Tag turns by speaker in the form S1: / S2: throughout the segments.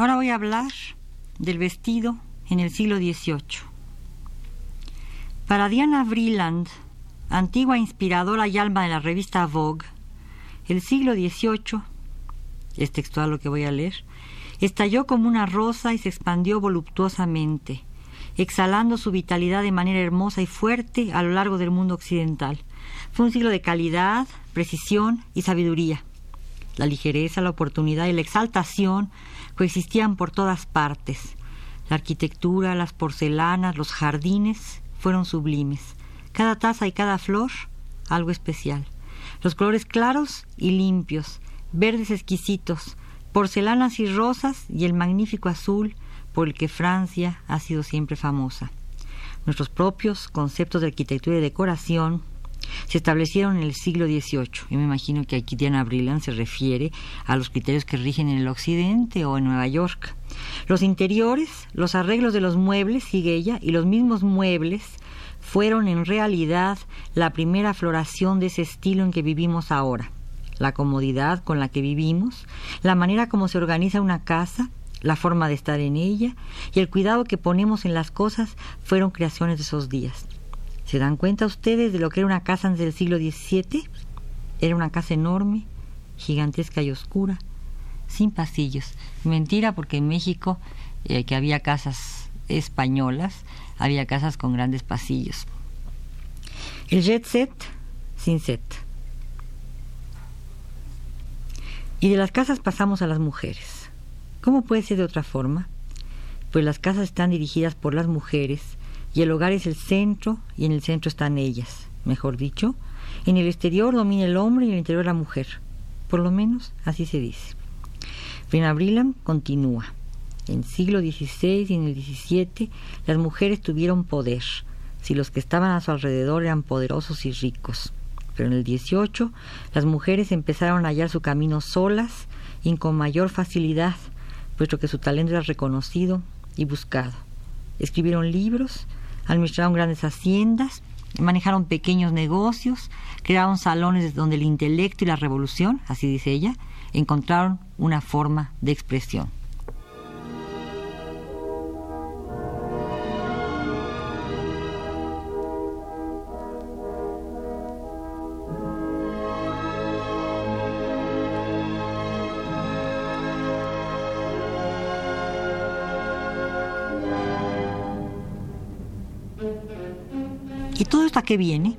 S1: Ahora voy a hablar del vestido en el siglo XVIII. Para Diana Vreeland, antigua inspiradora y alma de la revista Vogue, el siglo XVIII, es textual lo que voy a leer, estalló como una rosa y se expandió voluptuosamente, exhalando su vitalidad de manera hermosa y fuerte a lo largo del mundo occidental. Fue un siglo de calidad, precisión y sabiduría. La ligereza, la oportunidad y la exaltación coexistían por todas partes. La arquitectura, las porcelanas, los jardines fueron sublimes. Cada taza y cada flor, algo especial. Los colores claros y limpios, verdes exquisitos, porcelanas y rosas y el magnífico azul por el que Francia ha sido siempre famosa. Nuestros propios conceptos de arquitectura y decoración se establecieron en el siglo XVIII. y me imagino que aquí Diana Brilland se refiere a los criterios que rigen en el occidente o en Nueva York. Los interiores, los arreglos de los muebles, sigue ella, y los mismos muebles fueron en realidad la primera floración de ese estilo en que vivimos ahora. La comodidad con la que vivimos, la manera como se organiza una casa, la forma de estar en ella y el cuidado que ponemos en las cosas fueron creaciones de esos días. ¿Se dan cuenta ustedes de lo que era una casa antes del siglo XVII? Era una casa enorme, gigantesca y oscura, sin pasillos. Mentira porque en México, eh, que había casas españolas, había casas con grandes pasillos. El jet set, sin set. Y de las casas pasamos a las mujeres. ¿Cómo puede ser de otra forma? Pues las casas están dirigidas por las mujeres y el hogar es el centro y en el centro están ellas, mejor dicho. En el exterior domina el hombre y en el interior la mujer. Por lo menos así se dice. Rina Brillam continúa. En siglo XVI y en el XVII las mujeres tuvieron poder, si los que estaban a su alrededor eran poderosos y ricos. Pero en el XVIII las mujeres empezaron a hallar su camino solas y con mayor facilidad, puesto que su talento era reconocido y buscado. Escribieron libros administraron grandes haciendas, manejaron pequeños negocios, crearon salones donde el intelecto y la revolución, así dice ella, encontraron una forma de expresión. ¿Y todo esto a qué viene?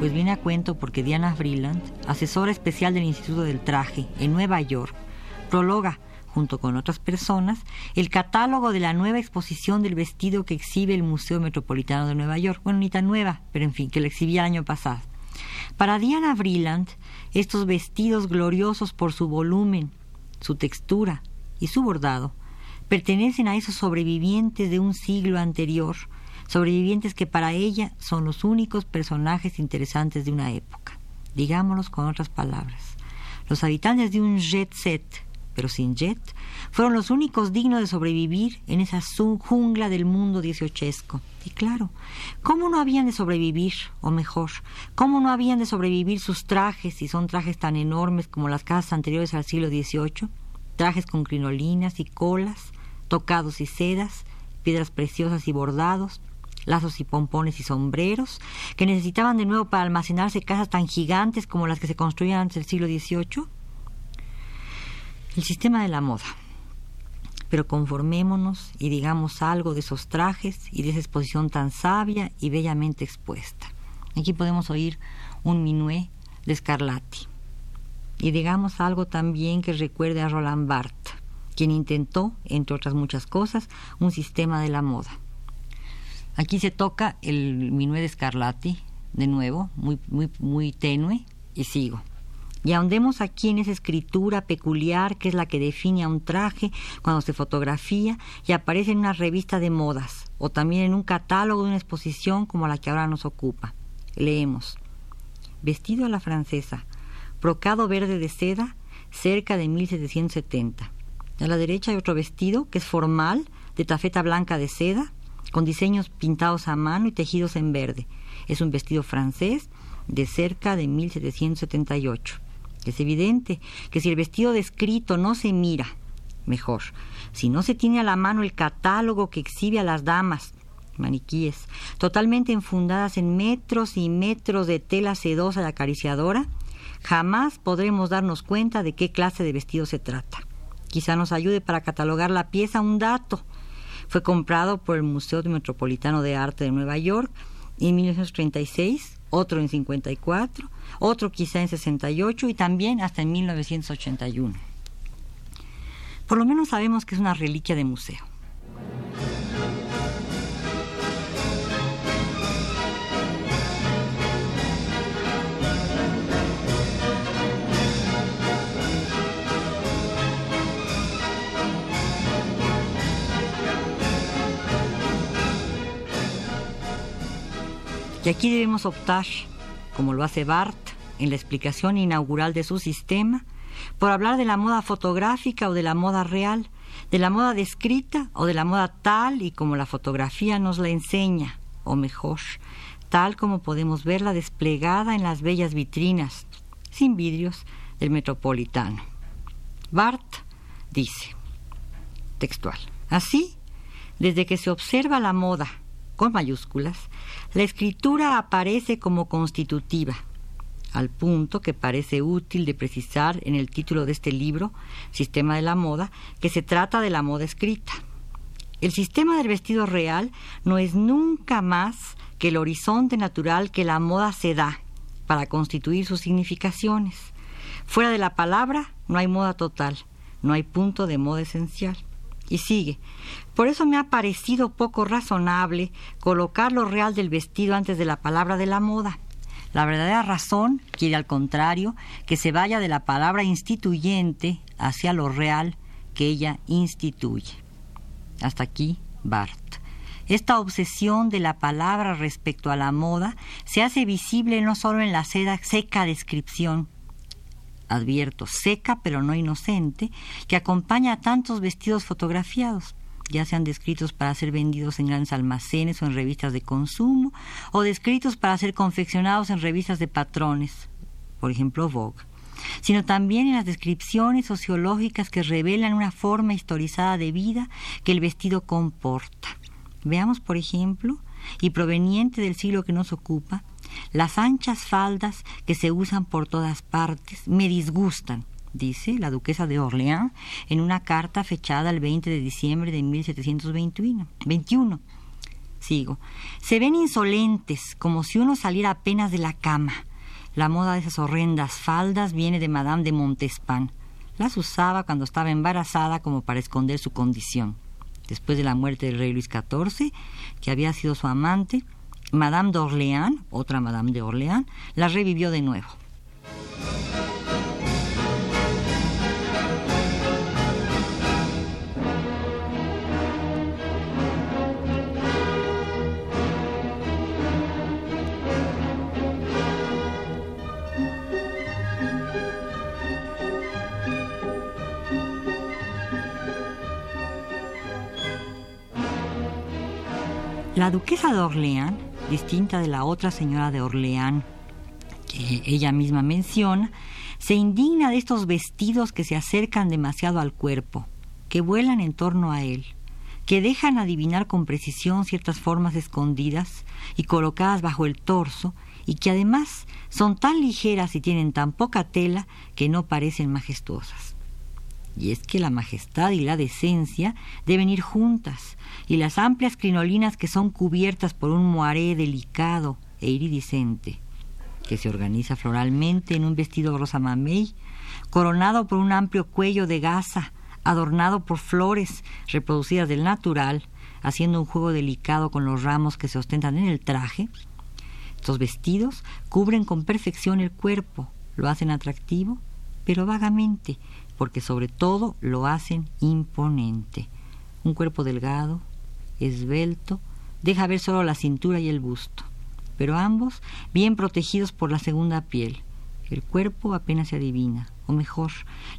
S1: Pues viene a cuento porque Diana Freeland, asesora especial del Instituto del Traje en Nueva York, prologa, junto con otras personas, el catálogo de la nueva exposición del vestido que exhibe el Museo Metropolitano de Nueva York. Bueno, ni tan nueva, pero en fin, que lo exhibía el año pasado. Para Diana Vreeland, estos vestidos gloriosos por su volumen, su textura y su bordado pertenecen a esos sobrevivientes de un siglo anterior sobrevivientes que para ella son los únicos personajes interesantes de una época. Digámoslos con otras palabras. Los habitantes de un jet set, pero sin jet, fueron los únicos dignos de sobrevivir en esa jungla del mundo dieciochesco. Y claro, ¿cómo no habían de sobrevivir? O mejor, ¿cómo no habían de sobrevivir sus trajes, si son trajes tan enormes como las casas anteriores al siglo XVIII? Trajes con crinolinas y colas, tocados y sedas, piedras preciosas y bordados, lazos y pompones y sombreros, que necesitaban de nuevo para almacenarse casas tan gigantes como las que se construían antes del siglo XVIII? El sistema de la moda. Pero conformémonos y digamos algo de esos trajes y de esa exposición tan sabia y bellamente expuesta. Aquí podemos oír un minué de Scarlatti. Y digamos algo también que recuerde a Roland Barthes, quien intentó, entre otras muchas cosas, un sistema de la moda. Aquí se toca el minué de Scarlatti, de nuevo, muy, muy, muy tenue, y sigo. Y ahondemos aquí en esa escritura peculiar que es la que define a un traje cuando se fotografía y aparece en una revista de modas o también en un catálogo de una exposición como la que ahora nos ocupa. Leemos. Vestido a la francesa, brocado verde de seda, cerca de 1770. A la derecha hay otro vestido que es formal, de tafeta blanca de seda, con diseños pintados a mano y tejidos en verde. Es un vestido francés de cerca de 1778. Es evidente que si el vestido descrito no se mira, mejor, si no se tiene a la mano el catálogo que exhibe a las damas, maniquíes, totalmente enfundadas en metros y metros de tela sedosa y acariciadora, jamás podremos darnos cuenta de qué clase de vestido se trata. Quizá nos ayude para catalogar la pieza un dato. Fue comprado por el Museo Metropolitano de Arte de Nueva York en 1936 otro en 54, otro quizá en 68 y también hasta en 1981. Por lo menos sabemos que es una reliquia de museo. Y aquí debemos optar, como lo hace Barth en la explicación inaugural de su sistema, por hablar de la moda fotográfica o de la moda real, de la moda descrita o de la moda tal y como la fotografía nos la enseña, o mejor, tal como podemos verla desplegada en las bellas vitrinas, sin vidrios, del metropolitano. Barth dice, textual, así, desde que se observa la moda con mayúsculas, la escritura aparece como constitutiva, al punto que parece útil de precisar en el título de este libro, Sistema de la Moda, que se trata de la moda escrita. El sistema del vestido real no es nunca más que el horizonte natural que la moda se da para constituir sus significaciones. Fuera de la palabra no hay moda total, no hay punto de moda esencial. Y sigue. Por eso me ha parecido poco razonable colocar lo real del vestido antes de la palabra de la moda. La verdadera razón quiere al contrario que se vaya de la palabra instituyente hacia lo real que ella instituye. Hasta aquí Barth. Esta obsesión de la palabra respecto a la moda se hace visible no solo en la seca descripción advierto, seca pero no inocente, que acompaña a tantos vestidos fotografiados, ya sean descritos para ser vendidos en grandes almacenes o en revistas de consumo, o descritos para ser confeccionados en revistas de patrones, por ejemplo Vogue, sino también en las descripciones sociológicas que revelan una forma historizada de vida que el vestido comporta. Veamos, por ejemplo, y proveniente del siglo que nos ocupa, las anchas faldas que se usan por todas partes me disgustan, dice la duquesa de Orleans en una carta fechada el 20 de diciembre de 1721. Sigo. Se ven insolentes, como si uno saliera apenas de la cama. La moda de esas horrendas faldas viene de Madame de Montespan. Las usaba cuando estaba embarazada como para esconder su condición. Después de la muerte del rey Luis XIV, que había sido su amante, Madame d'Orléans, otra Madame de Orléans, la revivió de nuevo. La duquesa de distinta de la otra señora de Orleán que ella misma menciona, se indigna de estos vestidos que se acercan demasiado al cuerpo, que vuelan en torno a él, que dejan adivinar con precisión ciertas formas escondidas y colocadas bajo el torso, y que además son tan ligeras y tienen tan poca tela que no parecen majestuosas. Y es que la majestad y la decencia deben ir juntas, y las amplias crinolinas que son cubiertas por un moaré delicado e iridiscente, que se organiza floralmente en un vestido rosa mamey, coronado por un amplio cuello de gasa, adornado por flores reproducidas del natural, haciendo un juego delicado con los ramos que se ostentan en el traje. Estos vestidos cubren con perfección el cuerpo, lo hacen atractivo, pero vagamente, porque sobre todo lo hacen imponente. Un cuerpo delgado, esbelto, deja ver solo la cintura y el busto, pero ambos bien protegidos por la segunda piel. El cuerpo apenas se adivina, o mejor,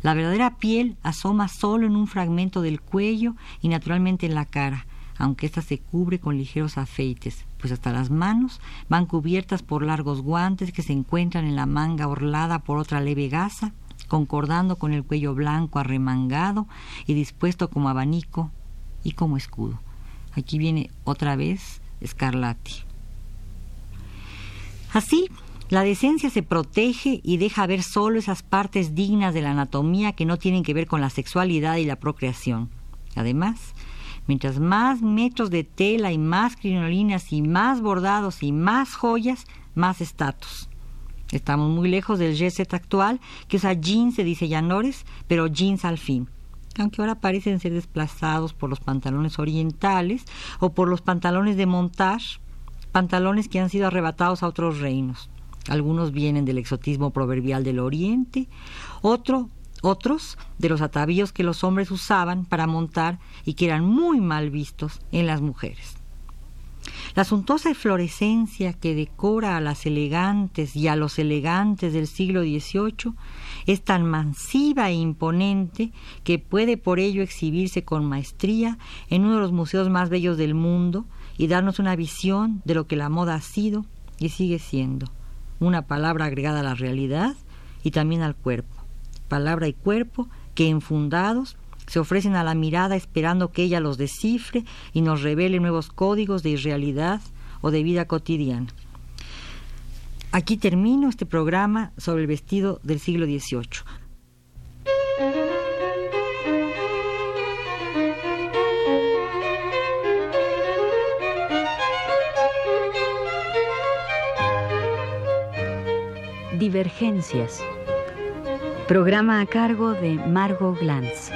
S1: la verdadera piel asoma solo en un fragmento del cuello y naturalmente en la cara, aunque ésta se cubre con ligeros afeites, pues hasta las manos van cubiertas por largos guantes que se encuentran en la manga orlada por otra leve gasa, concordando con el cuello blanco arremangado y dispuesto como abanico y como escudo. Aquí viene otra vez Scarlatti. Así, la decencia se protege y deja ver solo esas partes dignas de la anatomía que no tienen que ver con la sexualidad y la procreación. Además, mientras más metros de tela y más crinolinas y más bordados y más joyas, más estatus. Estamos muy lejos del jet actual que usa jeans de diseñadores, pero jeans al fin aunque ahora parecen ser desplazados por los pantalones orientales o por los pantalones de montage, pantalones que han sido arrebatados a otros reinos. Algunos vienen del exotismo proverbial del Oriente, otro, otros de los atavíos que los hombres usaban para montar y que eran muy mal vistos en las mujeres. La suntuosa eflorescencia que decora a las elegantes y a los elegantes del siglo XVIII es tan masiva e imponente que puede por ello exhibirse con maestría en uno de los museos más bellos del mundo y darnos una visión de lo que la moda ha sido y sigue siendo, una palabra agregada a la realidad y también al cuerpo, palabra y cuerpo que enfundados se ofrecen a la mirada esperando que ella los descifre y nos revele nuevos códigos de irrealidad o de vida cotidiana. Aquí termino este programa sobre el vestido del siglo XVIII.
S2: Divergencias. Programa a cargo de Margot Glantz.